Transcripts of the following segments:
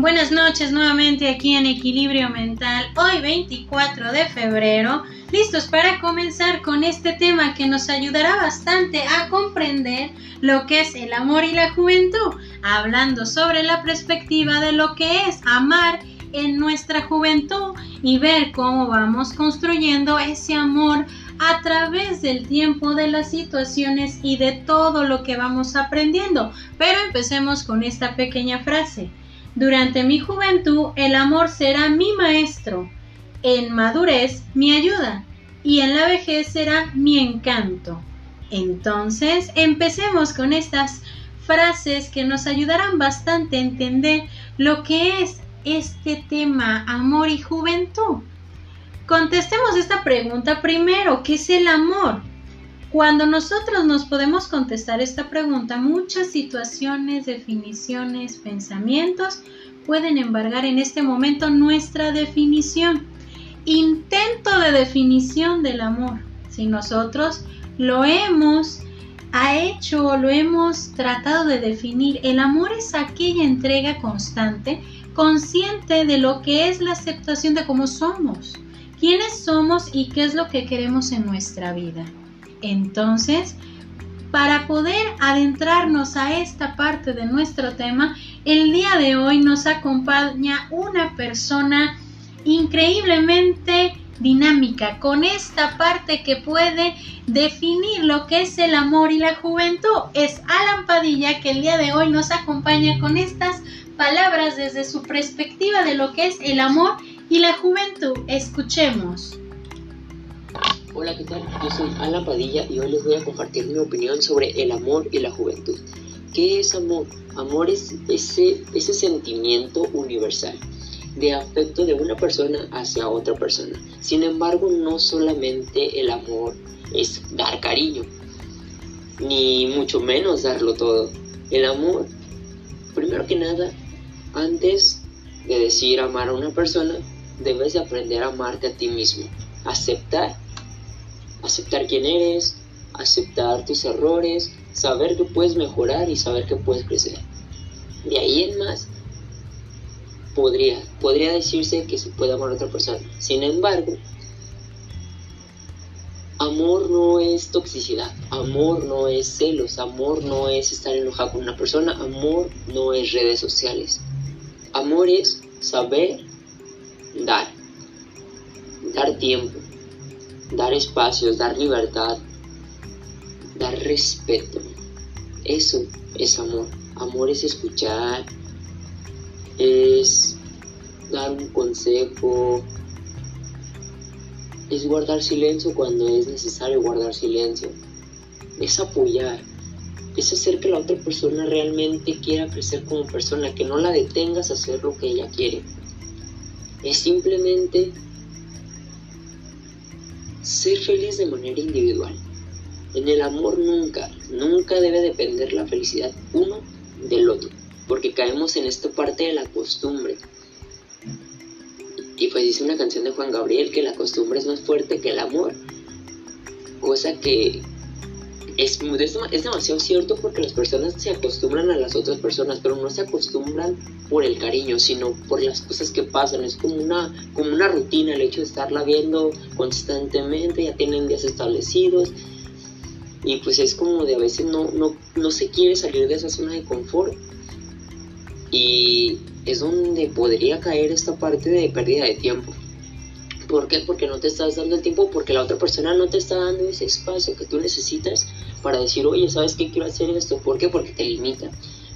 Buenas noches nuevamente aquí en Equilibrio Mental, hoy 24 de febrero, listos para comenzar con este tema que nos ayudará bastante a comprender lo que es el amor y la juventud, hablando sobre la perspectiva de lo que es amar en nuestra juventud y ver cómo vamos construyendo ese amor a través del tiempo, de las situaciones y de todo lo que vamos aprendiendo. Pero empecemos con esta pequeña frase. Durante mi juventud el amor será mi maestro, en madurez mi ayuda y en la vejez será mi encanto. Entonces, empecemos con estas frases que nos ayudarán bastante a entender lo que es este tema amor y juventud. Contestemos esta pregunta primero, ¿qué es el amor? Cuando nosotros nos podemos contestar esta pregunta, muchas situaciones, definiciones, pensamientos pueden embargar en este momento nuestra definición. Intento de definición del amor. Si nosotros lo hemos ha hecho o lo hemos tratado de definir, el amor es aquella entrega constante, consciente de lo que es la aceptación de cómo somos, quiénes somos y qué es lo que queremos en nuestra vida. Entonces, para poder adentrarnos a esta parte de nuestro tema, el día de hoy nos acompaña una persona increíblemente dinámica, con esta parte que puede definir lo que es el amor y la juventud. Es Alan Padilla que el día de hoy nos acompaña con estas palabras desde su perspectiva de lo que es el amor y la juventud. Escuchemos. Hola, ¿qué tal? Yo soy Alan Padilla y hoy les voy a compartir mi opinión sobre el amor y la juventud. ¿Qué es amor? Amor es ese, ese sentimiento universal de afecto de una persona hacia otra persona. Sin embargo, no solamente el amor es dar cariño, ni mucho menos darlo todo. El amor, primero que nada, antes de decir amar a una persona, debes de aprender a amarte a ti mismo, aceptar aceptar quién eres, aceptar tus errores, saber que puedes mejorar y saber que puedes crecer. De ahí en más, podría, podría decirse que se puede amar a otra persona. Sin embargo, amor no es toxicidad, amor no es celos, amor no es estar enojado con una persona, amor no es redes sociales. Amor es saber dar, dar tiempo, dar espacios, dar libertad, dar respeto. Eso es amor. Amor es escuchar, es dar un consejo, es guardar silencio cuando es necesario guardar silencio, es apoyar, es hacer que la otra persona realmente quiera crecer como persona, que no la detengas a hacer lo que ella quiere. Es simplemente ser feliz de manera individual. En el amor nunca, nunca debe depender la felicidad uno del otro, porque caemos en esta parte de la costumbre. Y pues dice una canción de Juan Gabriel que la costumbre es más fuerte que el amor, cosa que es, es, demasiado cierto porque las personas se acostumbran a las otras personas, pero no se acostumbran por el cariño, sino por las cosas que pasan. Es como una, como una rutina el hecho de estarla viendo constantemente, ya tienen días establecidos. Y pues es como de a veces no, no, no se quiere salir de esa zona de confort. Y es donde podría caer esta parte de pérdida de tiempo. ¿Por qué? Porque no te estás dando el tiempo, porque la otra persona no te está dando ese espacio que tú necesitas para decir, oye, ¿sabes qué quiero hacer esto? ¿Por qué? Porque te limita.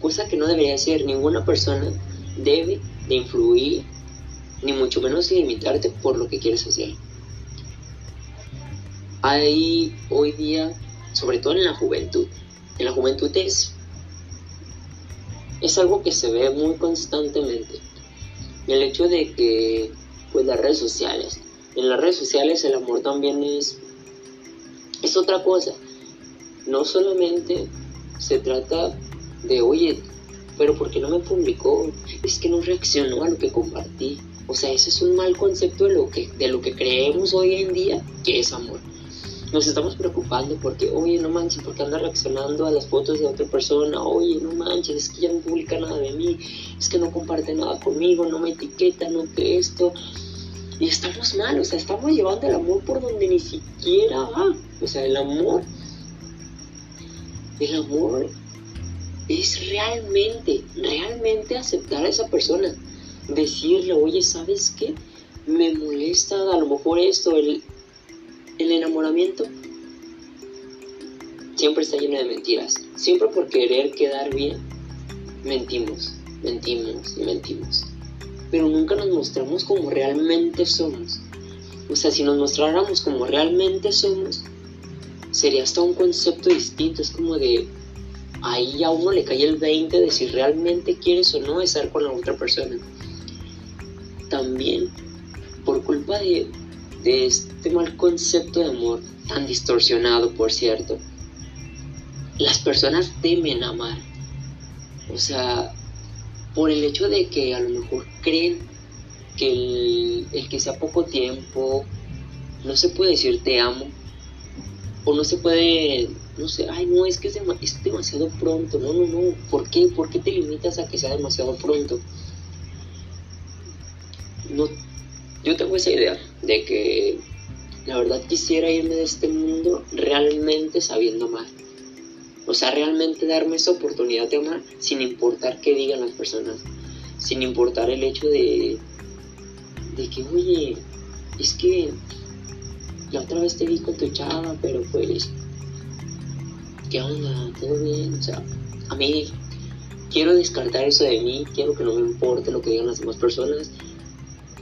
Cosa que no debería ser. Ninguna persona debe de influir, ni mucho menos limitarte por lo que quieres hacer. Hay hoy día, sobre todo en la juventud, en la juventud es, es algo que se ve muy constantemente. El hecho de que, pues las redes sociales, en las redes sociales el amor también es, es otra cosa no solamente se trata de, oye, pero ¿por qué no me publicó? Es que no reaccionó a lo que compartí. O sea, ese es un mal concepto de lo que, de lo que creemos hoy en día que es amor. nos estamos preocupando porque, oye, no manches, porque anda reaccionando a las fotos de otra persona, oye, no manches, es que ya no publica nada de mí, es que no comparte nada conmigo, no me etiqueta, no que esto. Y estamos mal, o sea, estamos llevando el amor por donde ni siquiera va. O sea, el amor, el amor es realmente, realmente aceptar a esa persona. Decirle, oye, ¿sabes qué? Me molesta a lo mejor esto, el, el enamoramiento siempre está lleno de mentiras. Siempre por querer quedar bien, mentimos, mentimos y mentimos. Pero nunca nos mostramos como realmente somos. O sea, si nos mostráramos como realmente somos, sería hasta un concepto distinto. Es como de, ahí a uno le cae el 20 de si realmente quieres o no estar con la otra persona. También, por culpa de, de este mal concepto de amor, tan distorsionado por cierto, las personas temen amar. O sea, por el hecho de que a lo mejor creen que el, que sea poco tiempo, no se puede decir te amo, o no se puede, no sé, ay no, es que es, es demasiado pronto, no, no, no, ¿por qué? ¿Por qué te limitas a que sea demasiado pronto? No, yo tengo esa idea de que la verdad quisiera irme de este mundo realmente sabiendo amar. O sea, realmente darme esa oportunidad de amar sin importar qué digan las personas. Sin importar el hecho de, de que, oye, es que la otra vez te vi con tu chava, pero pues, ¿qué onda? ¿Todo bien? O sea, a mí quiero descartar eso de mí, quiero que no me importe lo que digan las demás personas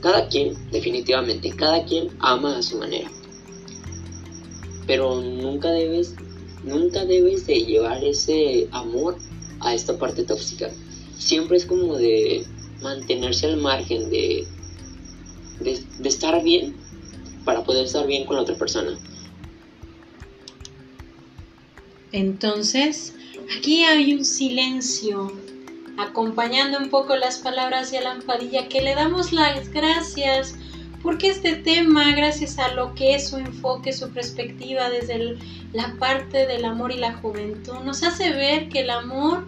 cada quien, definitivamente, cada quien ama a su manera. Pero nunca debes, nunca debes de llevar ese amor a esta parte tóxica. Siempre es como de mantenerse al margen de, de, estar bien para poder estar bien con la otra persona. Entonces, aquí hay un silencio acompañando un poco las palabras de Alan Padilla, que le damos las gracias porque este tema, gracias a lo que es su enfoque, su perspectiva desde la parte del amor y la juventud, nos hace ver que el amor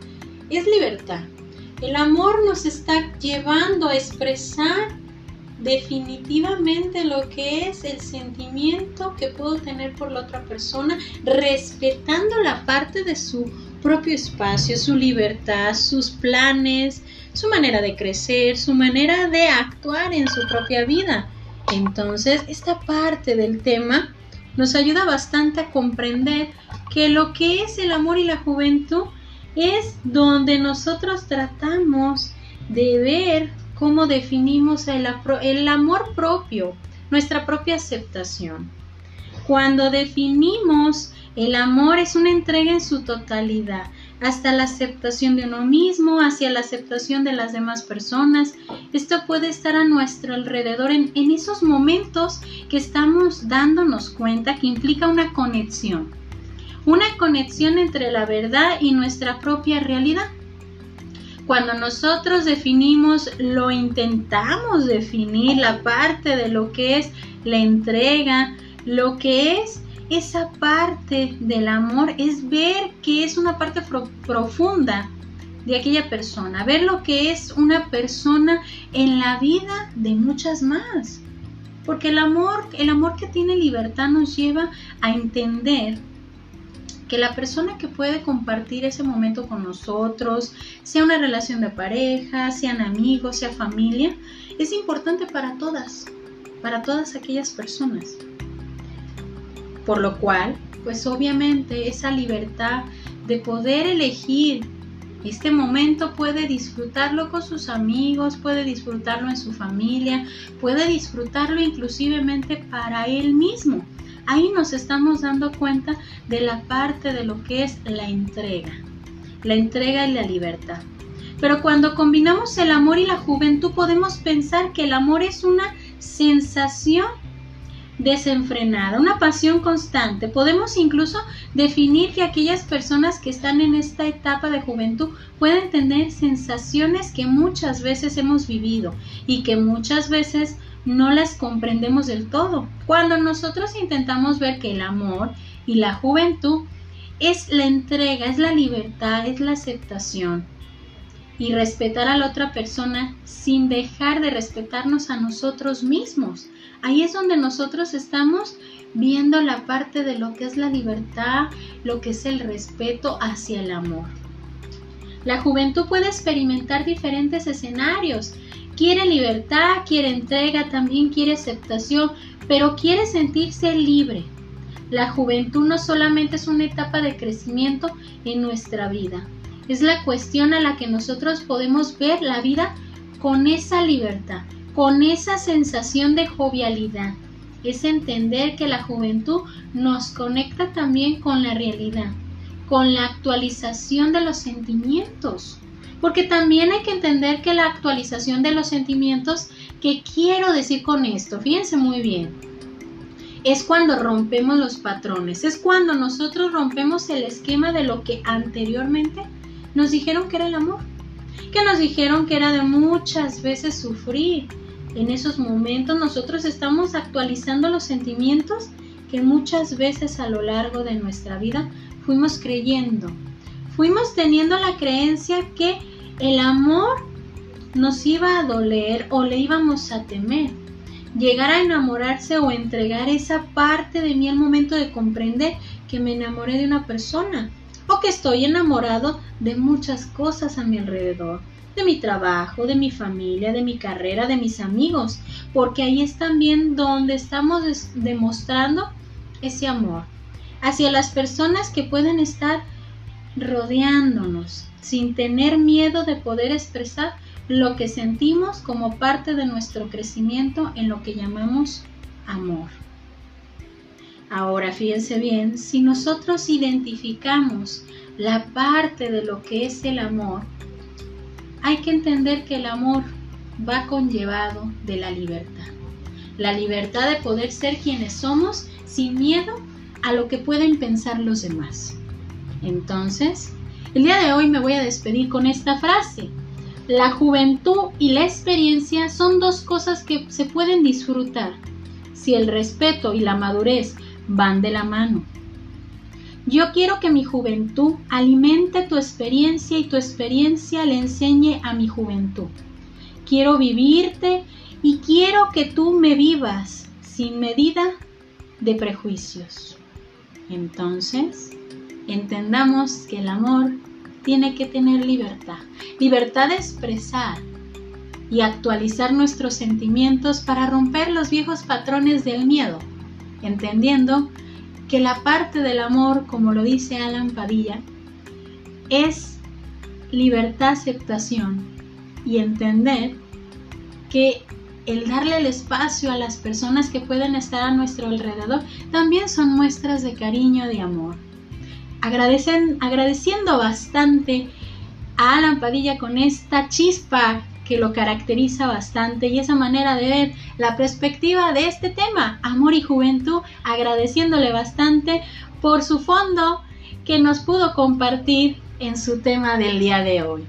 es libertad. El amor nos está llevando a expresar definitivamente lo que es el sentimiento que puedo tener por la otra persona, respetando la parte de su propio espacio, su libertad, sus planes, su manera de crecer, su manera de actuar en su propia vida. Entonces, esta parte del tema nos ayuda bastante a comprender que lo que es el amor y la juventud es donde nosotros tratamos de ver cómo definimos el, amor propio, nuestra propia aceptación. Cuando definimos el amor es una entrega en su totalidad, hasta la aceptación de uno mismo, hacia la aceptación de las demás personas. Esto puede estar a nuestro alrededor en, esos momentos que estamos dándonos cuenta que implica una conexión. Una conexión entre la verdad y nuestra propia realidad. Cuando nosotros definimos, lo intentamos definir, la parte de lo que es la entrega, lo que es esa parte del amor es ver que es una parte profunda de aquella persona, ver lo que es una persona en la vida de muchas más. Porque el amor, el amor que tiene libertad nos lleva a entender que la persona que puede compartir ese momento con nosotros, sea una relación de pareja, sean amigos, sea familia, es importante para todas, para todas aquellas personas. Por lo cual, pues obviamente esa libertad de poder elegir este momento puede disfrutarlo con sus amigos, puede disfrutarlo en su familia, puede disfrutarlo inclusivemente para él mismo. Ahí nos estamos dando cuenta de la parte de lo que es la entrega, la entrega y la libertad. Pero cuando combinamos el amor y la juventud podemos pensar que el amor es una sensación desenfrenada, una pasión constante. Podemos incluso definir que aquellas personas que están en esta etapa de juventud pueden tener sensaciones que muchas veces hemos vivido y que muchas veces no las comprendemos del todo. Cuando nosotros intentamos ver que el amor y la juventud es la entrega, es la libertad, es la aceptación y respetar a la otra persona sin dejar de respetarnos a nosotros mismos. Ahí es donde nosotros estamos viendo la parte de lo que es la libertad, lo que es el respeto hacia el amor. La juventud puede experimentar diferentes escenarios. Quiere libertad, quiere entrega, también quiere aceptación, pero quiere sentirse libre. La juventud no solamente es una etapa de crecimiento en nuestra vida, es la cuestión a la que nosotros podemos ver la vida con esa libertad, con esa sensación de jovialidad. Es entender que la juventud nos conecta también con la realidad, con la actualización de los sentimientos. Porque también hay que entender que la actualización de los sentimientos, ¿qué quiero decir con esto? Fíjense muy bien. Es cuando rompemos los patrones, es cuando nosotros rompemos el esquema de lo que anteriormente nos dijeron que era el amor, que nos dijeron que era de muchas veces sufrir. En esos momentos nosotros estamos actualizando los sentimientos que muchas veces a lo largo de nuestra vida fuimos creyendo. Fuimos teniendo la creencia que el amor nos iba a doler o le íbamos a temer. Llegar a enamorarse o entregar esa parte de mí al momento de comprender que me enamoré de una persona o que estoy enamorado de muchas cosas a mi alrededor, de mi trabajo, de mi familia, de mi carrera, de mis amigos, porque ahí es también donde estamos demostrando ese amor hacia las personas que pueden estar rodeándonos sin tener miedo de poder expresar lo que sentimos como parte de nuestro crecimiento en lo que llamamos amor. Ahora fíjense bien, si nosotros identificamos la parte de lo que es el amor, hay que entender que el amor va conllevado de la libertad. La libertad de poder ser quienes somos sin miedo a lo que pueden pensar los demás. Entonces, el día de hoy me voy a despedir con esta frase. La juventud y la experiencia son dos cosas que se pueden disfrutar si el respeto y la madurez van de la mano. Yo quiero que mi juventud alimente tu experiencia y tu experiencia le enseñe a mi juventud. Quiero vivirte y quiero que tú me vivas sin medida de prejuicios. Entonces, entendamos que el amor tiene que tener libertad, libertad de expresar y actualizar nuestros sentimientos para romper los viejos patrones del miedo entendiendo que la parte del amor, como lo dice Alan Padilla, es libertad, aceptación y entender que el darle el espacio a las personas que pueden estar a nuestro alrededor también son muestras de cariño, de amor. Agradecen, agradeciendo bastante a Alan Padilla con esta chispa que lo caracteriza bastante y esa manera de ver la perspectiva de este tema, amor y juventud, agradeciéndole bastante por su fondo que nos pudo compartir en su tema del día de hoy.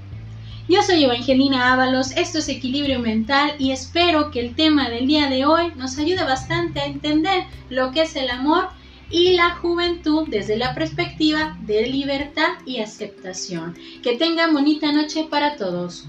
Yo soy Evangelina Ábalos, esto es Equilibrio Mental y espero que el tema del día de hoy nos ayude bastante a entender lo que es el amor y la juventud desde la perspectiva de libertad y aceptación. Que tengan bonita noche para todos.